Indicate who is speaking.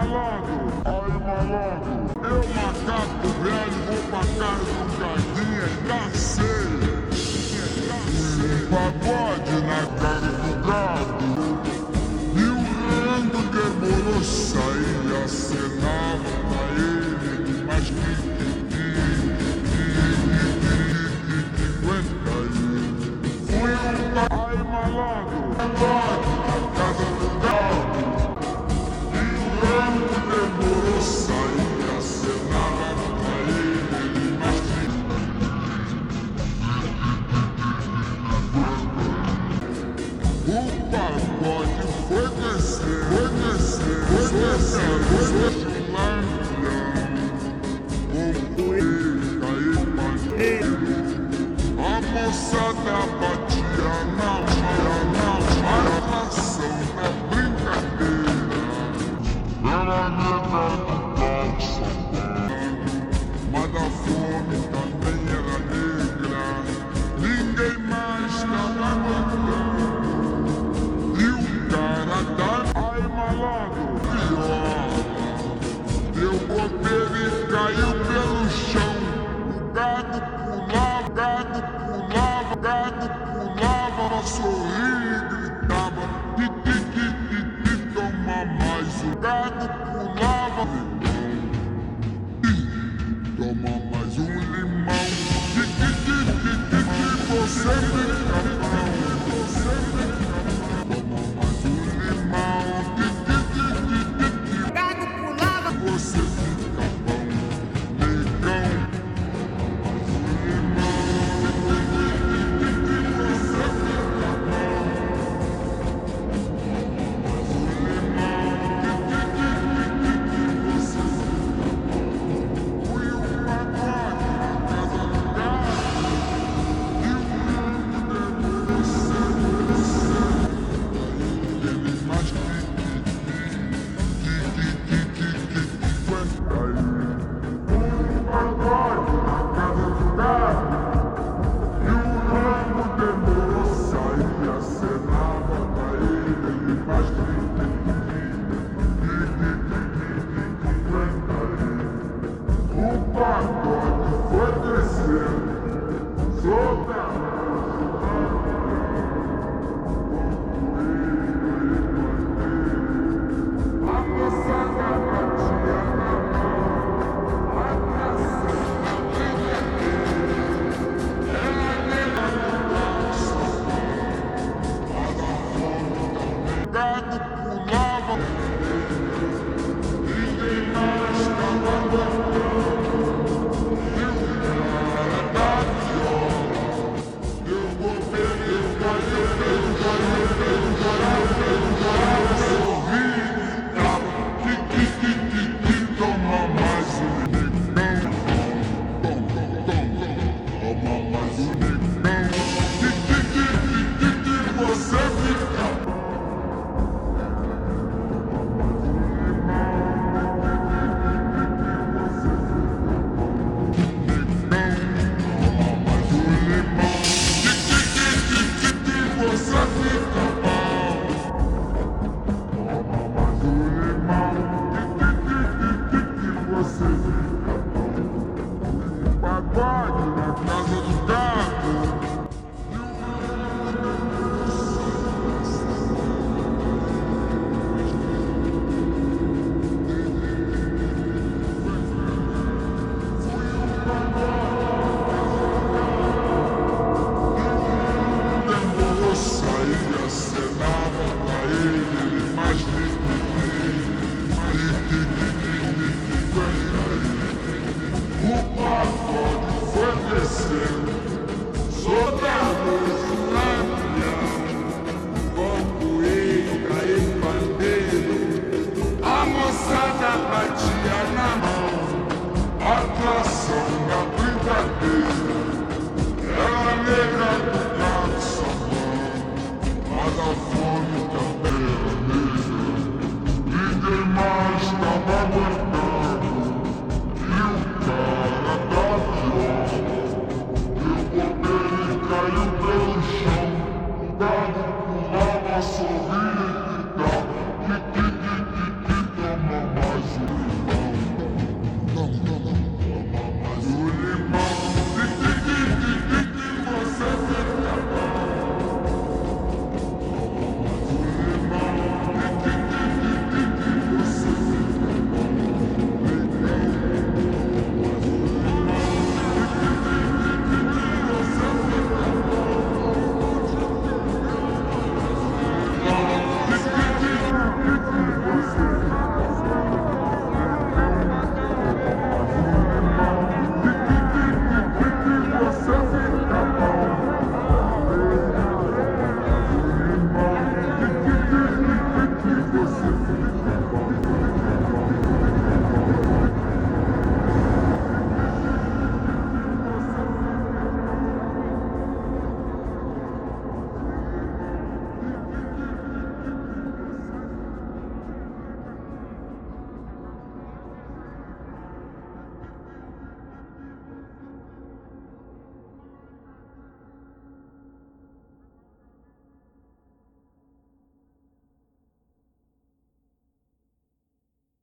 Speaker 1: malandro, aí malandro. Eu macaco velho, vou pra casa do Cadinha e cacei. Pagode na cara do gado. E o Rando demorou sair, acenava pra ele, mas que que que que que que que que que que que quenta aí. Aí malandro, que Santos. pulava, gato pulava, gato pulava, ela sorria e gritava, titi, titi, toma mais um.
Speaker 2: Gato pulava,
Speaker 1: e toma mais Solta! Solta!